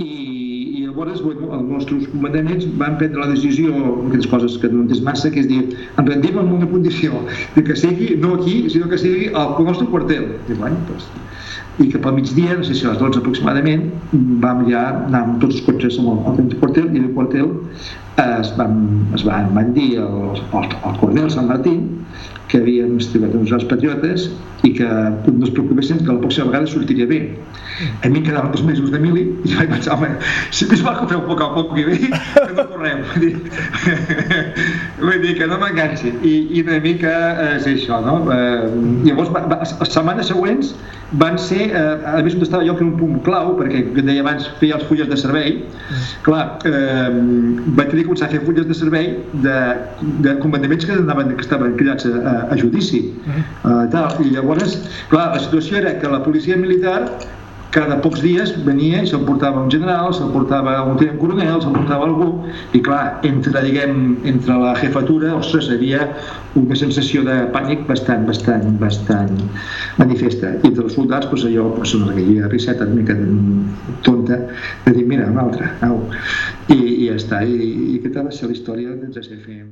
i, i llavors bueno, els nostres comandaments van prendre la decisió, aquestes coses que no entens massa, que és dir, ens rendim amb una condició de que sigui no aquí, sinó que sigui al nostre quartel. I, bueno, doncs, i que pel migdia, no sé si a les 12 aproximadament, vam ja anar amb tots els cotxes al, al quartel i el quartel es van, es van, van dir al, al, al coronel Sant Martín que havíem estimat uns els patriotes i que no es preocupessin que la pròxima vegada sortiria bé. A mi quedaven dos mesos de mili i vaig pensar, home, si més val que ho feu poc a poc i bé, que no correu. Vull dir, que no m'enganxi. I, I una mica és això, no? Eh, llavors, va, va, les setmanes següents van ser, eh, a més on estava jo que era un punt clau, perquè que deia abans feia els fulles de servei, clar, eh, vaig tenir que començar a fer fulles de servei de, de comandaments que, anaven, que estaven cridats a, a judici. Uh, tal. I llavors, clar, la situació era que la policia militar cada pocs dies venia i se'l portava un general, se'l portava un tinent coronel, se'l portava algú, i clar, entre, diguem, entre la jefatura, ostres, havia una sensació de pànic bastant, bastant, bastant manifesta. I entre els soldats, doncs, allò, doncs, una havia riseta una mica tonta, de dir, mira, un altre, au. I, i ja està, i, i aquesta va ser la història del CCFM.